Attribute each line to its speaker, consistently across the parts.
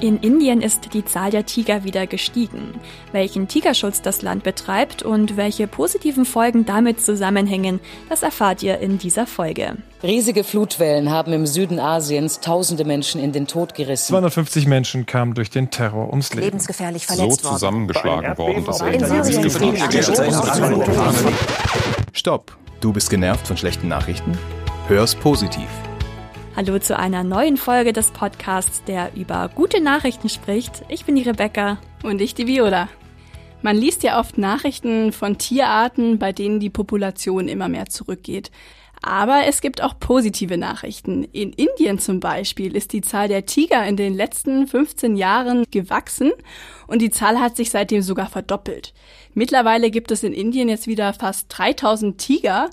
Speaker 1: In Indien ist die Zahl der Tiger wieder gestiegen. Welchen Tigerschutz das Land betreibt und welche positiven Folgen damit zusammenhängen, das erfahrt ihr in dieser Folge.
Speaker 2: Riesige Flutwellen haben im Süden Asiens tausende Menschen in den Tod gerissen.
Speaker 3: 250 Menschen kamen durch den Terror ums Leben.
Speaker 4: Lebensgefährlich verletzt
Speaker 5: so zusammengeschlagen worden, dass er
Speaker 4: In
Speaker 6: Stopp! Du bist genervt von schlechten Nachrichten? Hör's positiv.
Speaker 1: Hallo zu einer neuen Folge des Podcasts, der über gute Nachrichten spricht. Ich bin die Rebecca.
Speaker 7: Und ich die Viola. Man liest ja oft Nachrichten von Tierarten, bei denen die Population immer mehr zurückgeht. Aber es gibt auch positive Nachrichten. In Indien zum Beispiel ist die Zahl der Tiger in den letzten 15 Jahren gewachsen und die Zahl hat sich seitdem sogar verdoppelt. Mittlerweile gibt es in Indien jetzt wieder fast 3000 Tiger.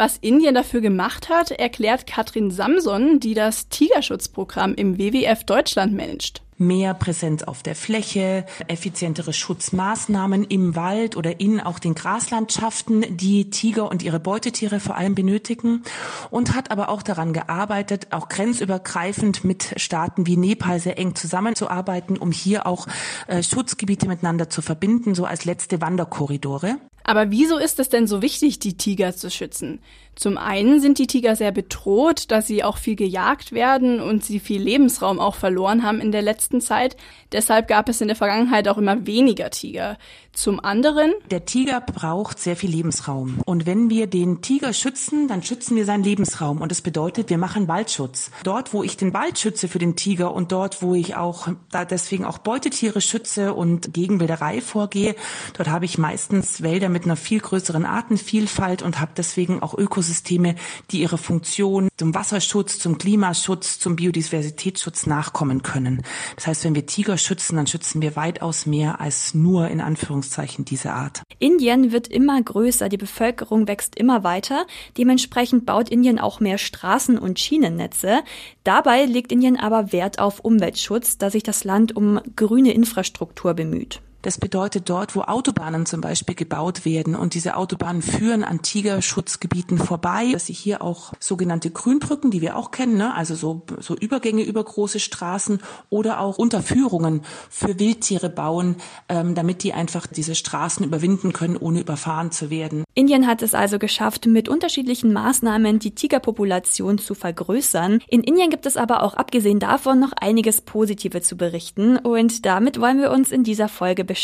Speaker 7: Was Indien dafür gemacht hat, erklärt Katrin Samson, die das Tigerschutzprogramm im WWF Deutschland managt
Speaker 8: mehr Präsenz auf der Fläche, effizientere Schutzmaßnahmen im Wald oder in auch den Graslandschaften, die Tiger und ihre Beutetiere vor allem benötigen und hat aber auch daran gearbeitet, auch grenzübergreifend mit Staaten wie Nepal sehr eng zusammenzuarbeiten, um hier auch äh, Schutzgebiete miteinander zu verbinden, so als letzte Wanderkorridore.
Speaker 7: Aber wieso ist es denn so wichtig, die Tiger zu schützen? Zum einen sind die Tiger sehr bedroht, da sie auch viel gejagt werden und sie viel Lebensraum auch verloren haben in der letzten Zeit. Deshalb gab es in der Vergangenheit auch immer weniger Tiger. Zum anderen.
Speaker 8: Der Tiger braucht sehr viel Lebensraum. Und wenn wir den Tiger schützen, dann schützen wir seinen Lebensraum. Und das bedeutet, wir machen Waldschutz. Dort, wo ich den Wald schütze für den Tiger und dort, wo ich auch da deswegen auch Beutetiere schütze und gegen Wilderei vorgehe, dort habe ich meistens Wälder mit einer viel größeren Artenvielfalt und habe deswegen auch Ökosysteme Ökosysteme, die ihre Funktion zum Wasserschutz, zum Klimaschutz, zum Biodiversitätsschutz nachkommen können. Das heißt, wenn wir Tiger schützen, dann schützen wir weitaus mehr als nur in Anführungszeichen diese Art.
Speaker 1: Indien wird immer größer, die Bevölkerung wächst immer weiter. Dementsprechend baut Indien auch mehr Straßen und Schienennetze. Dabei legt Indien aber Wert auf Umweltschutz, da sich das Land um grüne Infrastruktur bemüht.
Speaker 8: Das bedeutet dort, wo Autobahnen zum Beispiel gebaut werden und diese Autobahnen führen an Tigerschutzgebieten vorbei, dass sie hier auch sogenannte Grünbrücken, die wir auch kennen, ne? also so, so Übergänge über große Straßen oder auch Unterführungen für Wildtiere bauen, ähm, damit die einfach diese Straßen überwinden können, ohne überfahren zu werden.
Speaker 1: Indien hat es also geschafft, mit unterschiedlichen Maßnahmen die Tigerpopulation zu vergrößern. In Indien gibt es aber auch abgesehen davon noch einiges Positive zu berichten und damit wollen wir uns in dieser Folge beschäftigen.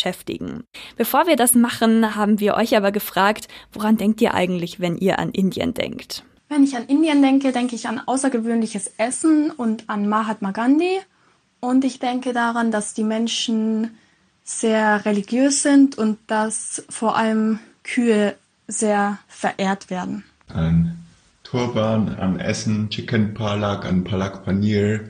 Speaker 1: Bevor wir das machen, haben wir euch aber gefragt, woran denkt ihr eigentlich, wenn ihr an Indien denkt?
Speaker 9: Wenn ich an Indien denke, denke ich an außergewöhnliches Essen und an Mahatma Gandhi. Und ich denke daran, dass die Menschen sehr religiös sind und dass vor allem Kühe sehr verehrt werden.
Speaker 10: An Turban, an Essen, Chicken Palak, an Palak Paneer.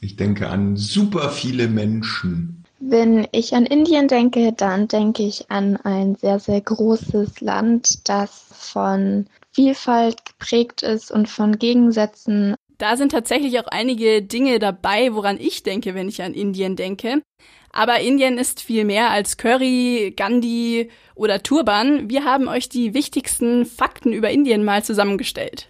Speaker 10: Ich denke an super viele Menschen.
Speaker 11: Wenn ich an Indien denke, dann denke ich an ein sehr, sehr großes Land, das von Vielfalt geprägt ist und von Gegensätzen.
Speaker 7: Da sind tatsächlich auch einige Dinge dabei, woran ich denke, wenn ich an Indien denke. Aber Indien ist viel mehr als Curry, Gandhi oder Turban. Wir haben euch die wichtigsten Fakten über Indien mal zusammengestellt.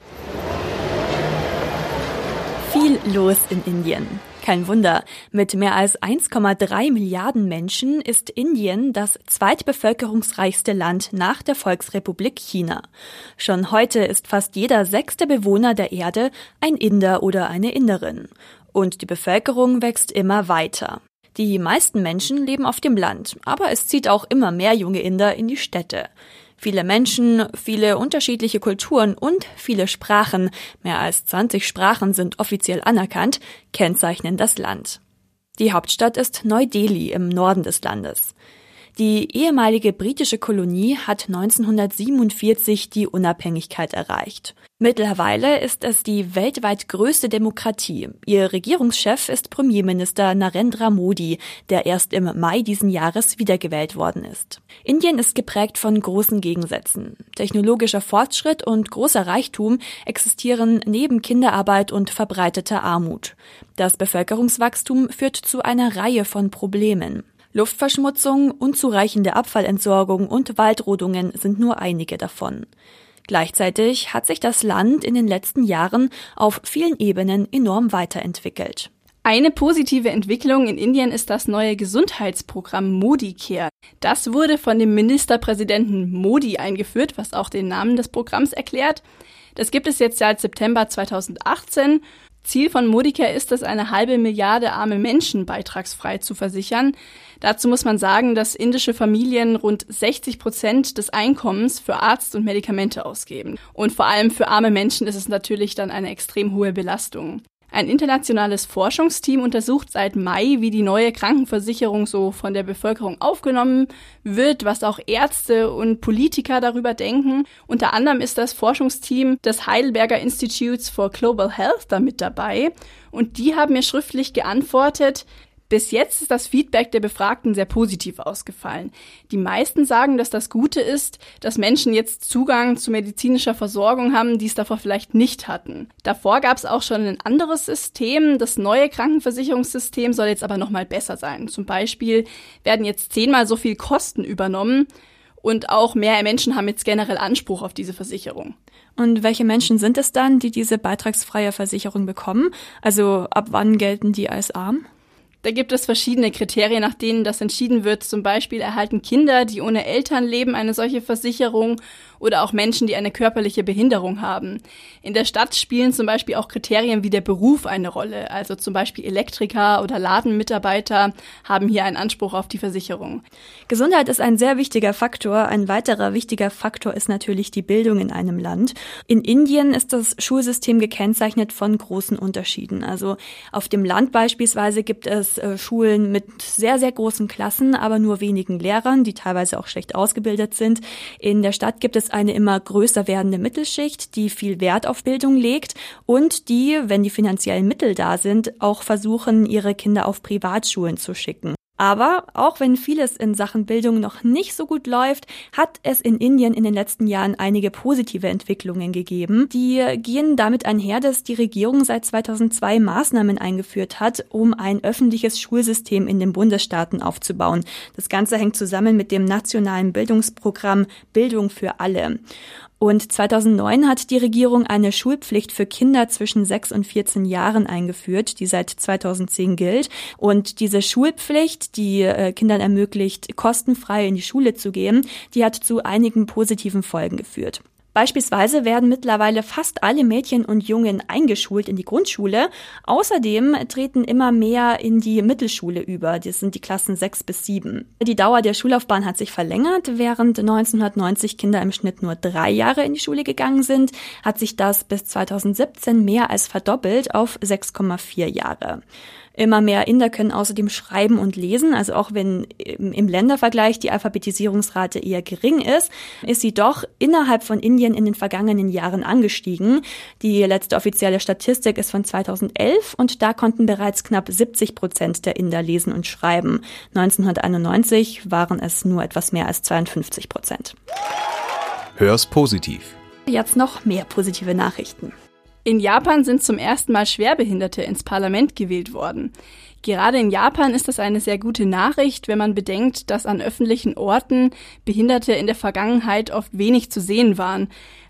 Speaker 1: Viel los in Indien. Kein Wunder. Mit mehr als 1,3 Milliarden Menschen ist Indien das zweitbevölkerungsreichste Land nach der Volksrepublik China. Schon heute ist fast jeder sechste Bewohner der Erde ein Inder oder eine Inderin. Und die Bevölkerung wächst immer weiter. Die meisten Menschen leben auf dem Land, aber es zieht auch immer mehr junge Inder in die Städte. Viele Menschen, viele unterschiedliche Kulturen und viele Sprachen, mehr als 20 Sprachen sind offiziell anerkannt, kennzeichnen das Land. Die Hauptstadt ist Neu-Delhi im Norden des Landes. Die ehemalige britische Kolonie hat 1947 die Unabhängigkeit erreicht. Mittlerweile ist es die weltweit größte Demokratie. Ihr Regierungschef ist Premierminister Narendra Modi, der erst im Mai diesen Jahres wiedergewählt worden ist. Indien ist geprägt von großen Gegensätzen. Technologischer Fortschritt und großer Reichtum existieren neben Kinderarbeit und verbreiteter Armut. Das Bevölkerungswachstum führt zu einer Reihe von Problemen. Luftverschmutzung, unzureichende Abfallentsorgung und Waldrodungen sind nur einige davon. Gleichzeitig hat sich das Land in den letzten Jahren auf vielen Ebenen enorm weiterentwickelt.
Speaker 7: Eine positive Entwicklung in Indien ist das neue Gesundheitsprogramm Modi Care. Das wurde von dem Ministerpräsidenten Modi eingeführt, was auch den Namen des Programms erklärt. Das gibt es jetzt seit September 2018. Ziel von Modicare ist es, eine halbe Milliarde arme Menschen beitragsfrei zu versichern. Dazu muss man sagen, dass indische Familien rund 60 Prozent des Einkommens für Arzt und Medikamente ausgeben. Und vor allem für arme Menschen ist es natürlich dann eine extrem hohe Belastung. Ein internationales Forschungsteam untersucht seit Mai, wie die neue Krankenversicherung so von der Bevölkerung aufgenommen wird, was auch Ärzte und Politiker darüber denken. Unter anderem ist das Forschungsteam des Heidelberger Institutes for Global Health damit dabei. Und die haben mir schriftlich geantwortet, bis jetzt ist das Feedback der Befragten sehr positiv ausgefallen. Die meisten sagen, dass das Gute ist, dass Menschen jetzt Zugang zu medizinischer Versorgung haben, die es davor vielleicht nicht hatten. Davor gab es auch schon ein anderes System. Das neue Krankenversicherungssystem soll jetzt aber nochmal besser sein. Zum Beispiel werden jetzt zehnmal so viel Kosten übernommen und auch mehr Menschen haben jetzt generell Anspruch auf diese Versicherung.
Speaker 1: Und welche Menschen sind es dann, die diese beitragsfreie Versicherung bekommen? Also ab wann gelten die als arm?
Speaker 7: Da gibt es verschiedene Kriterien, nach denen das entschieden wird. Zum Beispiel erhalten Kinder, die ohne Eltern leben, eine solche Versicherung oder auch Menschen, die eine körperliche Behinderung haben. In der Stadt spielen zum Beispiel auch Kriterien wie der Beruf eine Rolle. Also zum Beispiel Elektriker oder Ladenmitarbeiter haben hier einen Anspruch auf die Versicherung.
Speaker 1: Gesundheit ist ein sehr wichtiger Faktor. Ein weiterer wichtiger Faktor ist natürlich die Bildung in einem Land. In Indien ist das Schulsystem gekennzeichnet von großen Unterschieden. Also auf dem Land beispielsweise gibt es äh, Schulen mit sehr, sehr großen Klassen, aber nur wenigen Lehrern, die teilweise auch schlecht ausgebildet sind. In der Stadt gibt es eine immer größer werdende Mittelschicht, die viel Wert auf Bildung legt und die, wenn die finanziellen Mittel da sind, auch versuchen, ihre Kinder auf Privatschulen zu schicken. Aber auch wenn vieles in Sachen Bildung noch nicht so gut läuft, hat es in Indien in den letzten Jahren einige positive Entwicklungen gegeben. Die gehen damit einher, dass die Regierung seit 2002 Maßnahmen eingeführt hat, um ein öffentliches Schulsystem in den Bundesstaaten aufzubauen. Das Ganze hängt zusammen mit dem nationalen Bildungsprogramm Bildung für alle. Und 2009 hat die Regierung eine Schulpflicht für Kinder zwischen 6 und 14 Jahren eingeführt, die seit 2010 gilt. Und diese Schulpflicht, die äh, Kindern ermöglicht, kostenfrei in die Schule zu gehen, die hat zu einigen positiven Folgen geführt. Beispielsweise werden mittlerweile fast alle Mädchen und Jungen eingeschult in die Grundschule. Außerdem treten immer mehr in die Mittelschule über. Das sind die Klassen 6 bis 7. Die Dauer der Schullaufbahn hat sich verlängert. Während 1990 Kinder im Schnitt nur drei Jahre in die Schule gegangen sind, hat sich das bis 2017 mehr als verdoppelt auf 6,4 Jahre. Immer mehr Inder können außerdem schreiben und lesen. Also auch wenn im Ländervergleich die Alphabetisierungsrate eher gering ist, ist sie doch innerhalb von Indien in den vergangenen Jahren angestiegen. Die letzte offizielle Statistik ist von 2011 und da konnten bereits knapp 70 Prozent der Inder lesen und schreiben. 1991 waren es nur etwas mehr als 52 Prozent.
Speaker 6: Hör's positiv.
Speaker 1: Jetzt noch mehr positive Nachrichten.
Speaker 7: In Japan sind zum ersten Mal Schwerbehinderte ins Parlament gewählt worden. Gerade in Japan ist das eine sehr gute Nachricht, wenn man bedenkt, dass an öffentlichen Orten Behinderte in der Vergangenheit oft wenig zu sehen waren,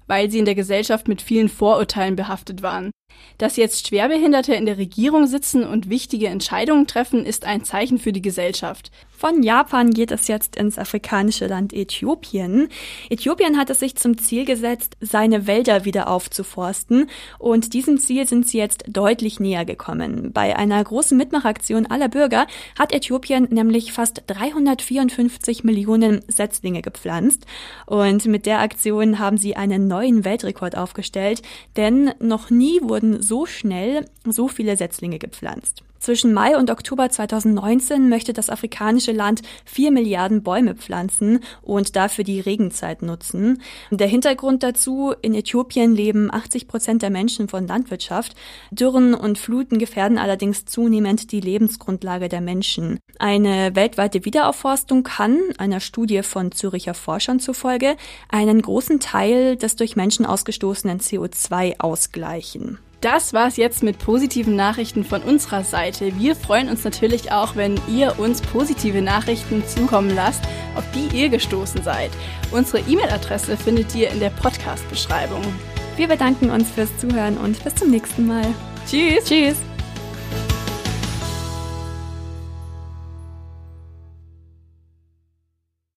Speaker 7: weil sie in der Gesellschaft mit vielen Vorurteilen behaftet waren. Dass jetzt Schwerbehinderte in der Regierung sitzen und wichtige Entscheidungen treffen, ist ein Zeichen für die Gesellschaft.
Speaker 1: Von Japan geht es jetzt ins afrikanische Land Äthiopien. Äthiopien hat es sich zum Ziel gesetzt, seine Wälder wieder aufzuforsten und diesem Ziel sind sie jetzt deutlich näher gekommen. Bei einer großen Mitmachaktion aller Bürger hat Äthiopien nämlich fast 354 Millionen Setzlinge gepflanzt und mit der Aktion haben sie einen neuen Weltrekord aufgestellt, denn noch nie wurden so schnell so viele Setzlinge gepflanzt. Zwischen Mai und Oktober 2019 möchte das afrikanische Land vier Milliarden Bäume pflanzen und dafür die Regenzeit nutzen. Der Hintergrund dazu, in Äthiopien leben 80 Prozent der Menschen von Landwirtschaft. Dürren und Fluten gefährden allerdings zunehmend die Lebensgrundlage der Menschen. Eine weltweite Wiederaufforstung kann, einer Studie von Züricher Forschern zufolge, einen großen Teil des durch Menschen ausgestoßenen CO2 ausgleichen.
Speaker 7: Das war's jetzt mit positiven Nachrichten von unserer Seite. Wir freuen uns natürlich auch, wenn ihr uns positive Nachrichten zukommen lasst, auf die ihr gestoßen seid. Unsere E-Mail-Adresse findet ihr in der Podcast-Beschreibung.
Speaker 1: Wir bedanken uns fürs Zuhören und bis zum nächsten Mal.
Speaker 7: Tschüss.
Speaker 1: Tschüss.